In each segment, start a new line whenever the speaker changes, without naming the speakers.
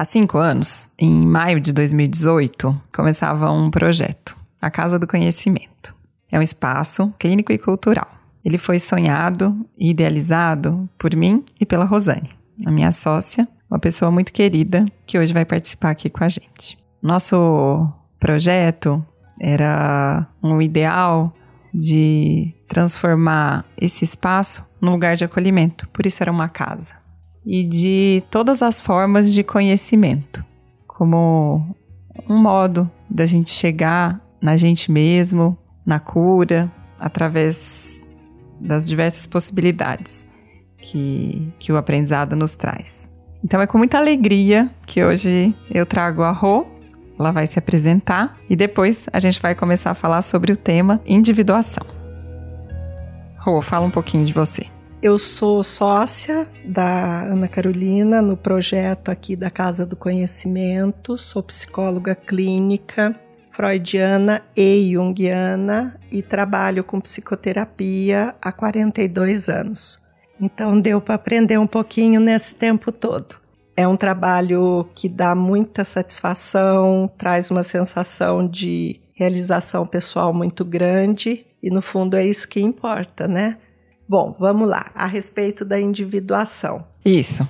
Há cinco anos, em maio de 2018, começava um projeto, a Casa do Conhecimento. É um espaço clínico e cultural. Ele foi sonhado e idealizado por mim e pela Rosane, a minha sócia, uma pessoa muito querida que hoje vai participar aqui com a gente. Nosso projeto era um ideal de transformar esse espaço num lugar de acolhimento, por isso era uma casa. E de todas as formas de conhecimento, como um modo da gente chegar na gente mesmo, na cura, através das diversas possibilidades que, que o aprendizado nos traz. Então é com muita alegria que hoje eu trago a Rô. Ela vai se apresentar e depois a gente vai começar a falar sobre o tema individuação. Rô, fala um pouquinho de você.
Eu sou sócia da Ana Carolina no projeto aqui da Casa do Conhecimento, sou psicóloga clínica, freudiana e junguiana e trabalho com psicoterapia há 42 anos. Então deu para aprender um pouquinho nesse tempo todo. É um trabalho que dá muita satisfação, traz uma sensação de realização pessoal muito grande e no fundo é isso que importa, né? Bom, vamos lá, a respeito da individuação.
Isso.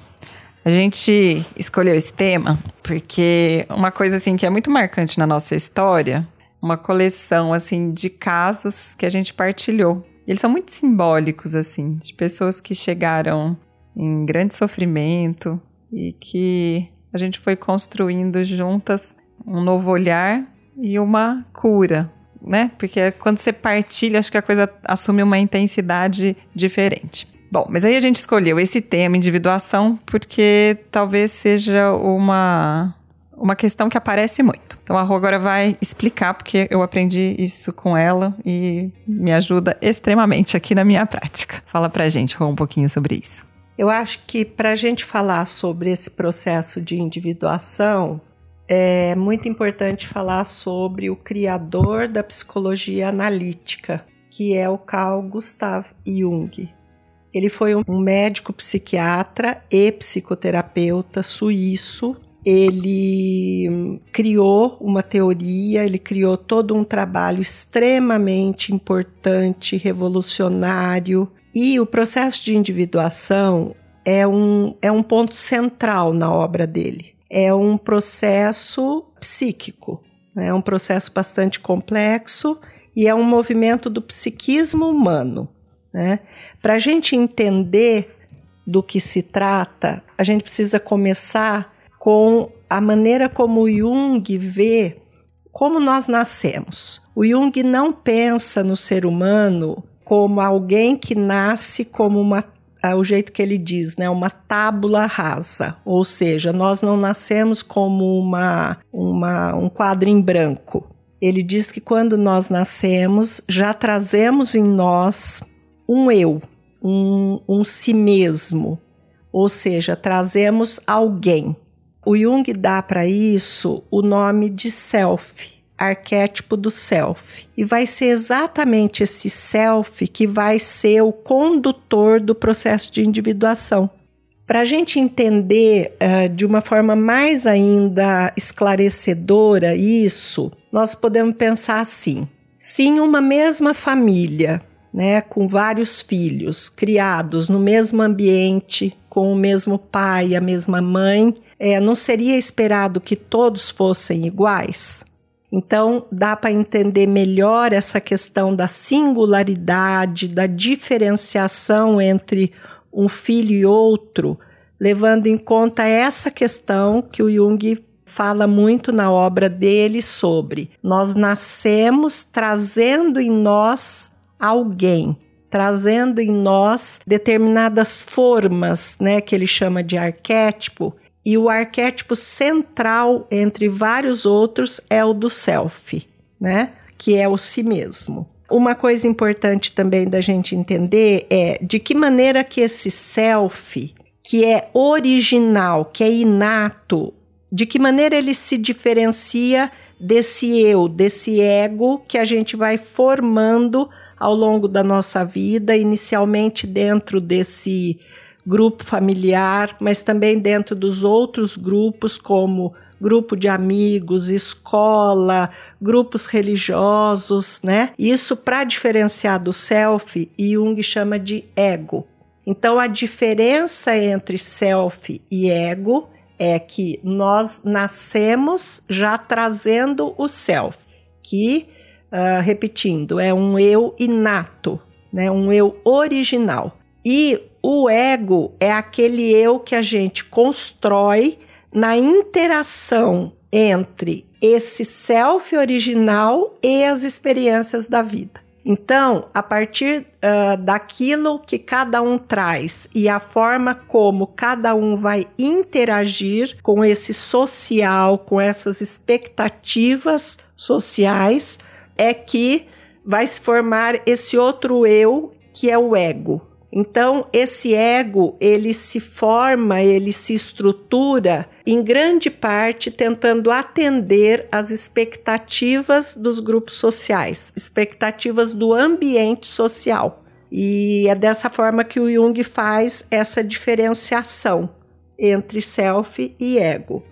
A gente escolheu esse tema porque uma coisa assim que é muito marcante na nossa história, uma coleção assim de casos que a gente partilhou. Eles são muito simbólicos assim, de pessoas que chegaram em grande sofrimento e que a gente foi construindo juntas um novo olhar e uma cura né? Porque quando você partilha, acho que a coisa assume uma intensidade diferente. Bom, mas aí a gente escolheu esse tema, individuação, porque talvez seja uma, uma questão que aparece muito. Então a Rô agora vai explicar, porque eu aprendi isso com ela e me ajuda extremamente aqui na minha prática. Fala pra gente, Rô, um pouquinho sobre isso.
Eu acho que para a gente falar sobre esse processo de individuação, é muito importante falar sobre o criador da psicologia analítica, que é o Carl Gustav Jung. Ele foi um médico psiquiatra e psicoterapeuta suíço. Ele criou uma teoria, ele criou todo um trabalho extremamente importante, revolucionário. E o processo de individuação é um, é um ponto central na obra dele é um processo psíquico, né? é um processo bastante complexo e é um movimento do psiquismo humano. Né? Para a gente entender do que se trata, a gente precisa começar com a maneira como Jung vê como nós nascemos. O Jung não pensa no ser humano como alguém que nasce como uma é o jeito que ele diz, né, uma tábula rasa, ou seja, nós não nascemos como uma, uma, um quadro em branco. Ele diz que quando nós nascemos, já trazemos em nós um eu, um, um si mesmo, ou seja, trazemos alguém. O Jung dá para isso o nome de self, arquétipo do self. E vai ser exatamente esse self que vai ser o condutor do processo de individuação. Para a gente entender uh, de uma forma mais ainda esclarecedora isso, nós podemos pensar assim: se em uma mesma família, né, com vários filhos criados no mesmo ambiente, com o mesmo pai, a mesma mãe, é, não seria esperado que todos fossem iguais? Então, dá para entender melhor essa questão da singularidade, da diferenciação entre um filho e outro, levando em conta essa questão que o Jung fala muito na obra dele sobre. Nós nascemos trazendo em nós alguém, trazendo em nós determinadas formas, né, que ele chama de arquétipo, e o arquétipo central entre vários outros é o do self, né? Que é o si mesmo. Uma coisa importante também da gente entender é de que maneira que esse self, que é original, que é inato, de que maneira ele se diferencia desse eu, desse ego que a gente vai formando ao longo da nossa vida, inicialmente dentro desse grupo familiar, mas também dentro dos outros grupos, como grupo de amigos, escola, grupos religiosos, né? Isso para diferenciar do self, Jung chama de ego. Então a diferença entre self e ego é que nós nascemos já trazendo o self, que, uh, repetindo, é um eu inato, né? um eu original. E o ego é aquele eu que a gente constrói na interação entre esse self original e as experiências da vida. Então, a partir uh, daquilo que cada um traz e a forma como cada um vai interagir com esse social, com essas expectativas sociais, é que vai se formar esse outro eu que é o ego. Então, esse ego, ele se forma, ele se estrutura em grande parte tentando atender às expectativas dos grupos sociais, expectativas do ambiente social. E é dessa forma que o Jung faz essa diferenciação entre self e ego.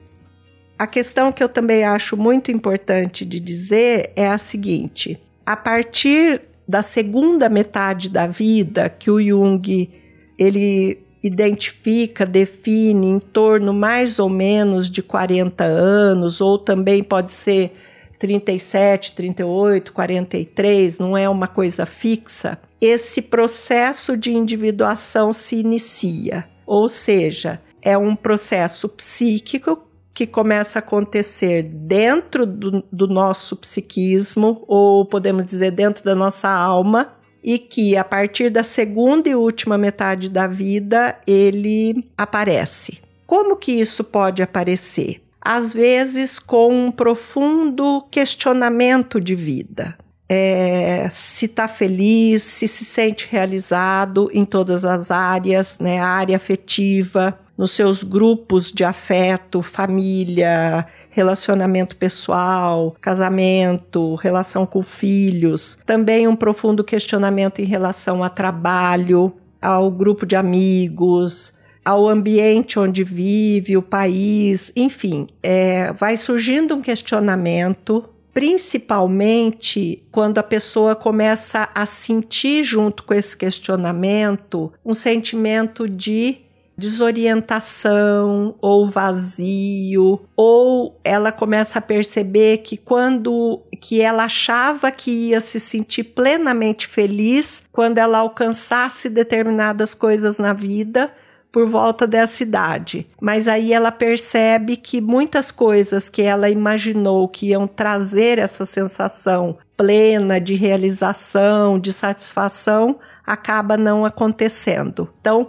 A questão que eu também acho muito importante de dizer é a seguinte: a partir da segunda metade da vida que o Jung ele identifica, define em torno mais ou menos de 40 anos, ou também pode ser 37, 38, 43, não é uma coisa fixa. Esse processo de individuação se inicia, ou seja, é um processo psíquico que começa a acontecer dentro do, do nosso psiquismo, ou podemos dizer dentro da nossa alma, e que a partir da segunda e última metade da vida ele aparece. Como que isso pode aparecer? Às vezes com um profundo questionamento de vida. É, se está feliz, se se sente realizado em todas as áreas, né? A área afetiva, nos seus grupos de afeto, família, relacionamento pessoal, casamento, relação com filhos. Também um profundo questionamento em relação a trabalho, ao grupo de amigos, ao ambiente onde vive, o país, enfim, é, vai surgindo um questionamento principalmente quando a pessoa começa a sentir junto com esse questionamento um sentimento de desorientação ou vazio, ou ela começa a perceber que quando que ela achava que ia se sentir plenamente feliz quando ela alcançasse determinadas coisas na vida, por volta dessa idade. Mas aí ela percebe que muitas coisas que ela imaginou que iam trazer essa sensação plena de realização, de satisfação, acaba não acontecendo. Então,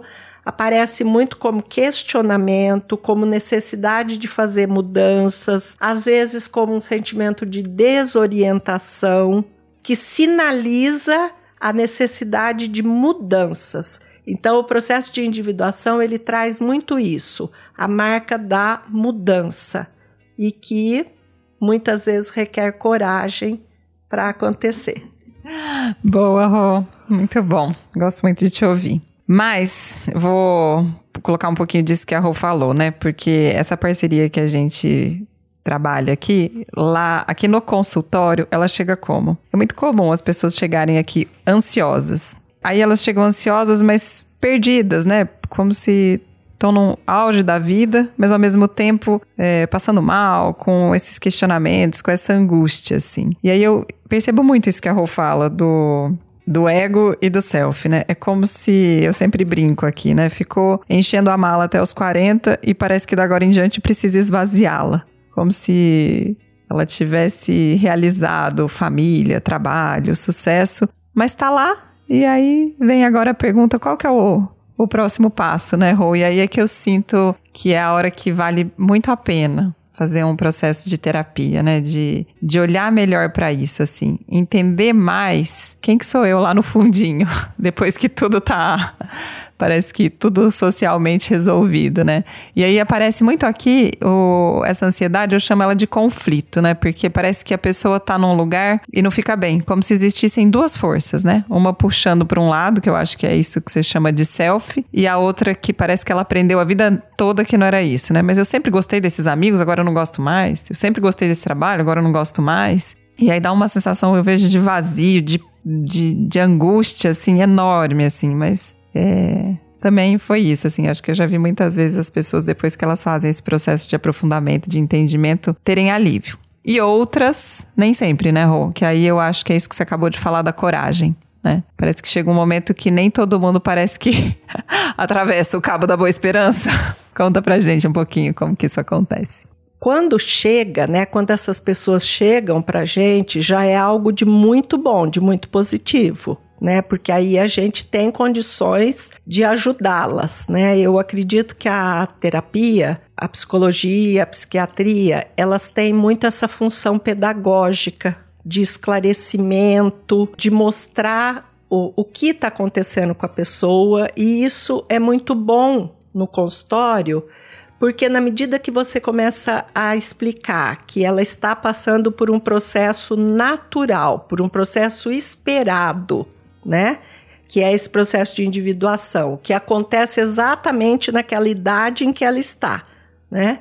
aparece muito como questionamento, como necessidade de fazer mudanças, às vezes como um sentimento de desorientação que sinaliza a necessidade de mudanças. Então, o processo de individuação ele traz muito isso, a marca da mudança e que muitas vezes requer coragem para acontecer.
Boa, Rô. Muito bom. Gosto muito de te ouvir. Mas vou colocar um pouquinho disso que a Rô falou, né? Porque essa parceria que a gente trabalha aqui, lá, aqui no consultório, ela chega como? É muito comum as pessoas chegarem aqui ansiosas. Aí elas chegam ansiosas, mas perdidas, né? Como se estão no auge da vida, mas ao mesmo tempo é, passando mal, com esses questionamentos, com essa angústia, assim. E aí eu percebo muito isso que a Rô fala, do do ego e do self, né? É como se, eu sempre brinco aqui, né? Ficou enchendo a mala até os 40 e parece que da agora em diante precisa esvaziá-la. Como se ela tivesse realizado família, trabalho, sucesso, mas tá lá. E aí vem agora a pergunta: qual que é o, o próximo passo, né, Rô? E aí é que eu sinto que é a hora que vale muito a pena fazer um processo de terapia, né? De, de olhar melhor para isso, assim. Entender mais quem que sou eu lá no fundinho, depois que tudo tá, Parece que tudo socialmente resolvido, né? E aí aparece muito aqui o, essa ansiedade, eu chamo ela de conflito, né? Porque parece que a pessoa tá num lugar e não fica bem, como se existissem duas forças, né? Uma puxando para um lado, que eu acho que é isso que você chama de self, e a outra que parece que ela aprendeu a vida toda que não era isso, né? Mas eu sempre gostei desses amigos, agora eu não gosto mais. Eu sempre gostei desse trabalho, agora eu não gosto mais. E aí dá uma sensação, eu vejo, de vazio, de, de, de angústia, assim, enorme, assim, mas é, também foi isso, assim, acho que eu já vi muitas vezes as pessoas, depois que elas fazem esse processo de aprofundamento, de entendimento, terem alívio. E outras, nem sempre, né, Rô? Que aí eu acho que é isso que você acabou de falar da coragem. Né? Parece que chega um momento que nem todo mundo parece que atravessa o cabo da boa esperança. Conta pra gente um pouquinho como que isso acontece
quando chega, né, quando essas pessoas chegam para a gente, já é algo de muito bom, de muito positivo. Né, porque aí a gente tem condições de ajudá-las, né? Eu acredito que a terapia, a psicologia, a psiquiatria, elas têm muito essa função pedagógica de esclarecimento, de mostrar o, o que está acontecendo com a pessoa, e isso é muito bom no consultório, porque na medida que você começa a explicar que ela está passando por um processo natural, por um processo esperado, né? Que é esse processo de individuação, que acontece exatamente naquela idade em que ela está, né?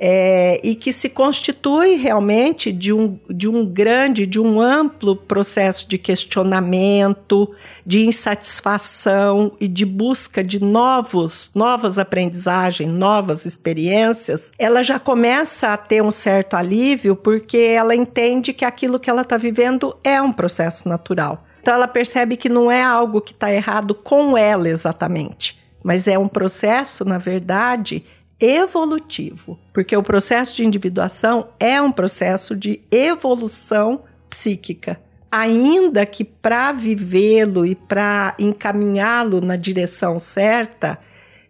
É, e que se constitui realmente de um, de um grande, de um amplo processo de questionamento, de insatisfação e de busca de novos, novas aprendizagens, novas experiências, ela já começa a ter um certo alívio porque ela entende que aquilo que ela está vivendo é um processo natural. Então ela percebe que não é algo que está errado com ela exatamente, mas é um processo, na verdade, evolutivo, porque o processo de individuação é um processo de evolução psíquica. Ainda que para vivê-lo e para encaminhá-lo na direção certa,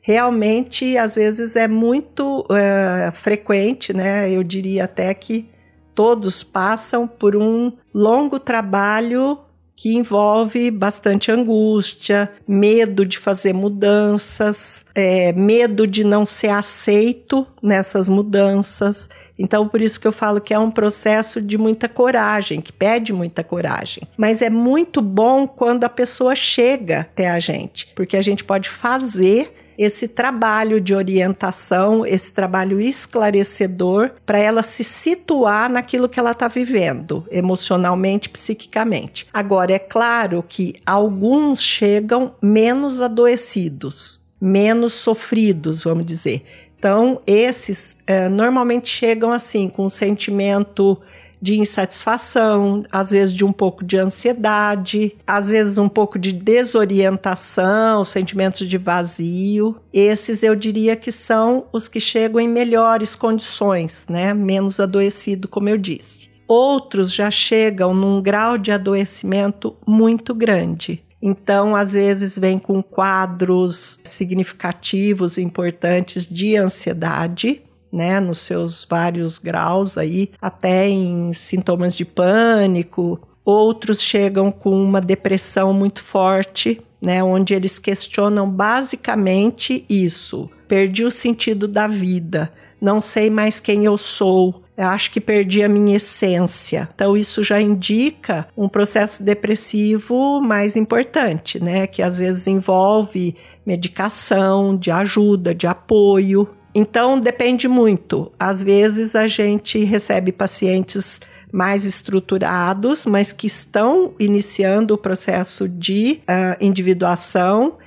realmente às vezes é muito uh, frequente, né? Eu diria até que todos passam por um longo trabalho que envolve bastante angústia, medo de fazer mudanças, é, medo de não ser aceito nessas mudanças. Então, por isso que eu falo que é um processo de muita coragem, que pede muita coragem. Mas é muito bom quando a pessoa chega até a gente, porque a gente pode fazer esse trabalho de orientação, esse trabalho esclarecedor para ela se situar naquilo que ela está vivendo, emocionalmente, psiquicamente. Agora, é claro que alguns chegam menos adoecidos, menos sofridos, vamos dizer. Então, esses é, normalmente chegam assim, com um sentimento de insatisfação, às vezes de um pouco de ansiedade, às vezes um pouco de desorientação, sentimentos de vazio. Esses eu diria que são os que chegam em melhores condições, né? Menos adoecido, como eu disse. Outros já chegam num grau de adoecimento muito grande. Então, às vezes, vem com quadros significativos, importantes de ansiedade, né, nos seus vários graus aí, até em sintomas de pânico. Outros chegam com uma depressão muito forte, né, onde eles questionam basicamente isso: perdi o sentido da vida, não sei mais quem eu sou, eu acho que perdi a minha essência. Então, isso já indica um processo depressivo mais importante, né? Que às vezes envolve medicação, de ajuda, de apoio. Então, depende muito. Às vezes, a gente recebe pacientes mais estruturados, mas que estão iniciando o processo de uh, individuação.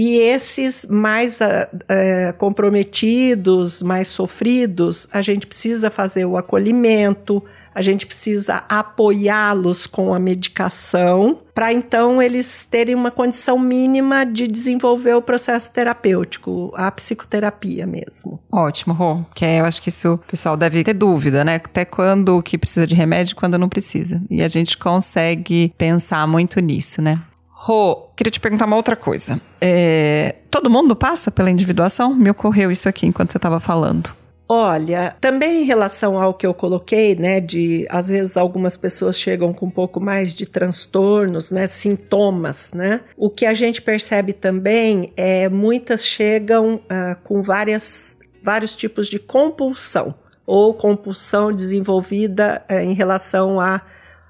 E esses mais uh, comprometidos, mais sofridos, a gente precisa fazer o acolhimento, a gente precisa apoiá-los com a medicação para então eles terem uma condição mínima de desenvolver o processo terapêutico, a psicoterapia mesmo.
Ótimo, Rô, que é, eu acho que isso o pessoal deve ter dúvida, né? Até quando que precisa de remédio quando não precisa. E a gente consegue pensar muito nisso, né? Rô, queria te perguntar uma outra coisa. É, todo mundo passa pela individuação? Me ocorreu isso aqui enquanto você estava falando.
Olha, também em relação ao que eu coloquei, né, de às vezes algumas pessoas chegam com um pouco mais de transtornos, né, sintomas, né? O que a gente percebe também é muitas chegam uh, com várias, vários tipos de compulsão ou compulsão desenvolvida uh, em relação a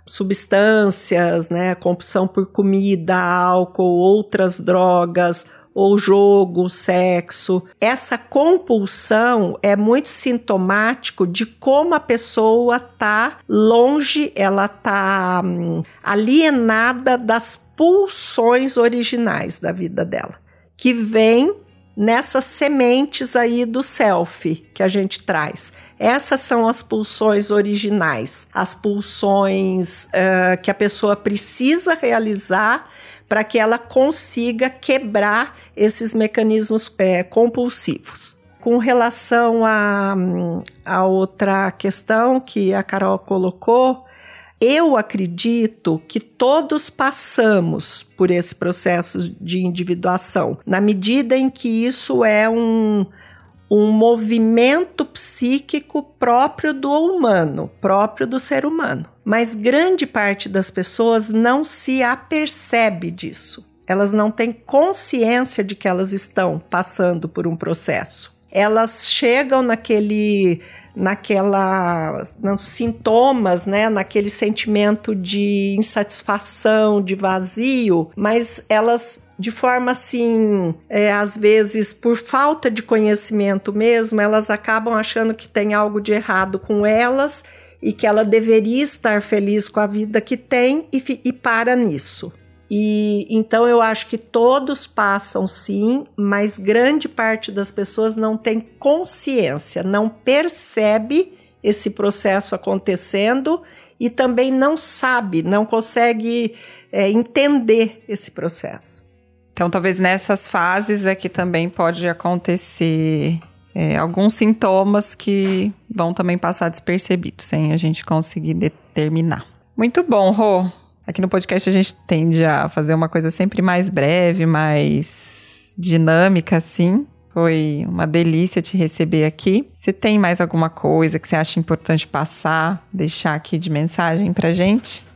substâncias, né, compulsão por comida, álcool, outras drogas ou jogo, sexo. Essa compulsão é muito sintomático de como a pessoa tá longe, ela tá hum, alienada das pulsões originais da vida dela, que vem nessas sementes aí do self que a gente traz. Essas são as pulsões originais, as pulsões uh, que a pessoa precisa realizar para que ela consiga quebrar esses mecanismos é, compulsivos. Com relação a, a outra questão que a Carol colocou, eu acredito que todos passamos por esse processo de individuação, na medida em que isso é um, um movimento psíquico próprio do humano, próprio do ser humano. Mas grande parte das pessoas não se apercebe disso. Elas não têm consciência de que elas estão passando por um processo. Elas chegam naquele naquela nos sintomas, né, naquele sentimento de insatisfação, de vazio, mas elas de forma assim, é, às vezes por falta de conhecimento mesmo, elas acabam achando que tem algo de errado com elas e que ela deveria estar feliz com a vida que tem e, e para nisso. E então eu acho que todos passam sim, mas grande parte das pessoas não tem consciência, não percebe esse processo acontecendo e também não sabe, não consegue é, entender esse processo.
Então, talvez nessas fases é que também pode acontecer é, alguns sintomas que vão também passar despercebidos, sem a gente conseguir determinar. Muito bom, Rô. Aqui no podcast a gente tende a fazer uma coisa sempre mais breve, mais dinâmica, assim. Foi uma delícia te receber aqui. Se tem mais alguma coisa que você acha importante passar, deixar aqui de mensagem pra gente?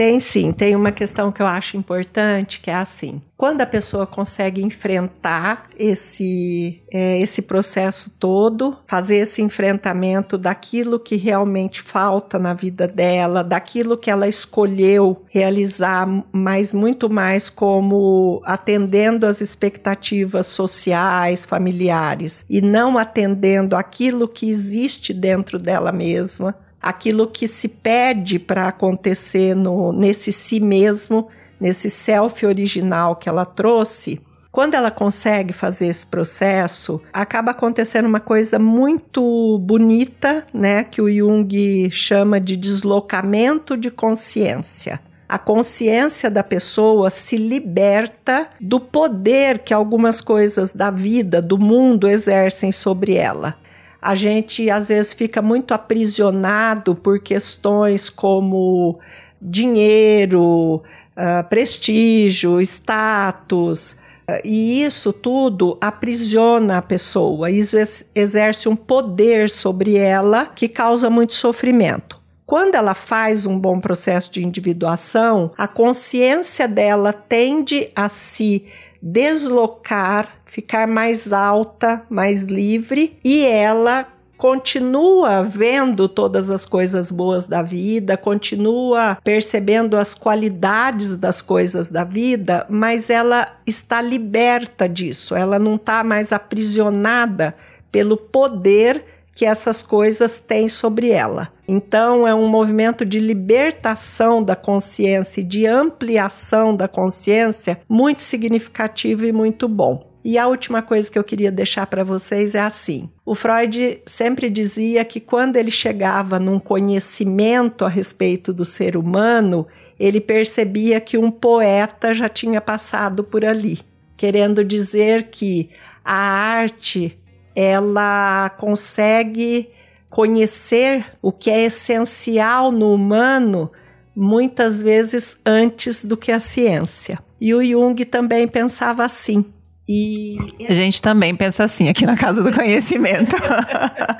Tem sim, tem uma questão que eu acho importante, que é assim: quando a pessoa consegue enfrentar esse, é, esse processo todo, fazer esse enfrentamento daquilo que realmente falta na vida dela, daquilo que ela escolheu realizar, mas muito mais como atendendo às expectativas sociais, familiares, e não atendendo aquilo que existe dentro dela mesma aquilo que se pede para acontecer no, nesse si mesmo, nesse self original que ela trouxe, quando ela consegue fazer esse processo, acaba acontecendo uma coisa muito bonita, né, que o Jung chama de deslocamento de consciência. A consciência da pessoa se liberta do poder que algumas coisas da vida, do mundo exercem sobre ela a gente às vezes fica muito aprisionado por questões como dinheiro, uh, prestígio, status. Uh, e isso tudo aprisiona a pessoa, isso exerce um poder sobre ela que causa muito sofrimento. Quando ela faz um bom processo de individuação, a consciência dela tende a se deslocar ficar mais alta, mais livre e ela continua vendo todas as coisas boas da vida, continua percebendo as qualidades das coisas da vida, mas ela está liberta disso, ela não está mais aprisionada pelo poder que essas coisas têm sobre ela. Então, é um movimento de libertação da consciência e de ampliação da consciência muito significativo e muito bom. E a última coisa que eu queria deixar para vocês é assim: o Freud sempre dizia que quando ele chegava num conhecimento a respeito do ser humano, ele percebia que um poeta já tinha passado por ali, querendo dizer que a arte ela consegue conhecer o que é essencial no humano muitas vezes antes do que a ciência. E o Jung também pensava assim
E a gente também pensa assim aqui na Casa do Conhecimento.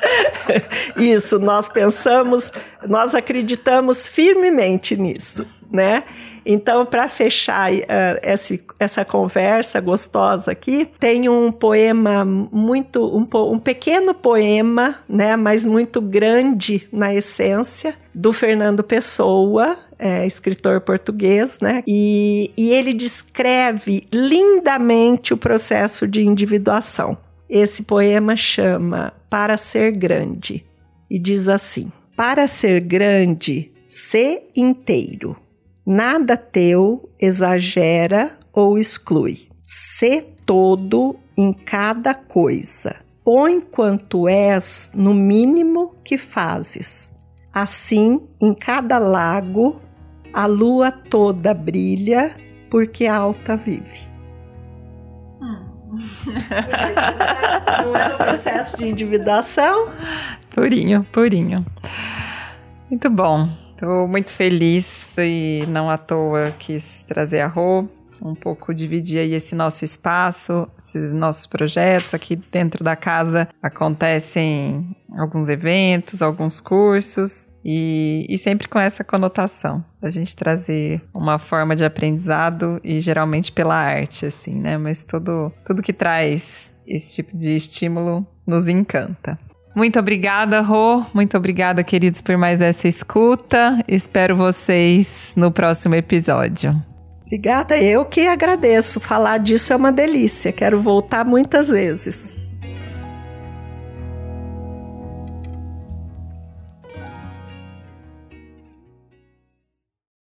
Isso, nós pensamos, nós acreditamos firmemente nisso, né? Então, para fechar uh, esse, essa conversa gostosa aqui, tem um poema muito, um, um pequeno poema, né, mas muito grande na essência, do Fernando Pessoa, é, escritor português, né? E, e ele descreve lindamente o processo de individuação. Esse poema chama Para Ser Grande e diz assim: Para ser grande, ser inteiro Nada teu exagera ou exclui. Sê todo em cada coisa. Põe quanto és no mínimo que fazes. Assim, em cada lago, a lua toda brilha, porque alta vive. Hum. Não é um processo de individuação?
Purinho, purinho. Muito bom. Estou muito feliz e não à toa quis trazer a Rô, um pouco dividir aí esse nosso espaço, esses nossos projetos. Aqui dentro da casa acontecem alguns eventos, alguns cursos. E, e, sempre com essa conotação da gente trazer uma forma de aprendizado e geralmente pela arte, assim, né? Mas tudo, tudo que traz esse tipo de estímulo nos encanta. Muito obrigada, Rô. Muito obrigada, queridos, por mais essa escuta. Espero vocês no próximo episódio.
Obrigada, eu que agradeço. Falar disso é uma delícia. Quero voltar muitas vezes.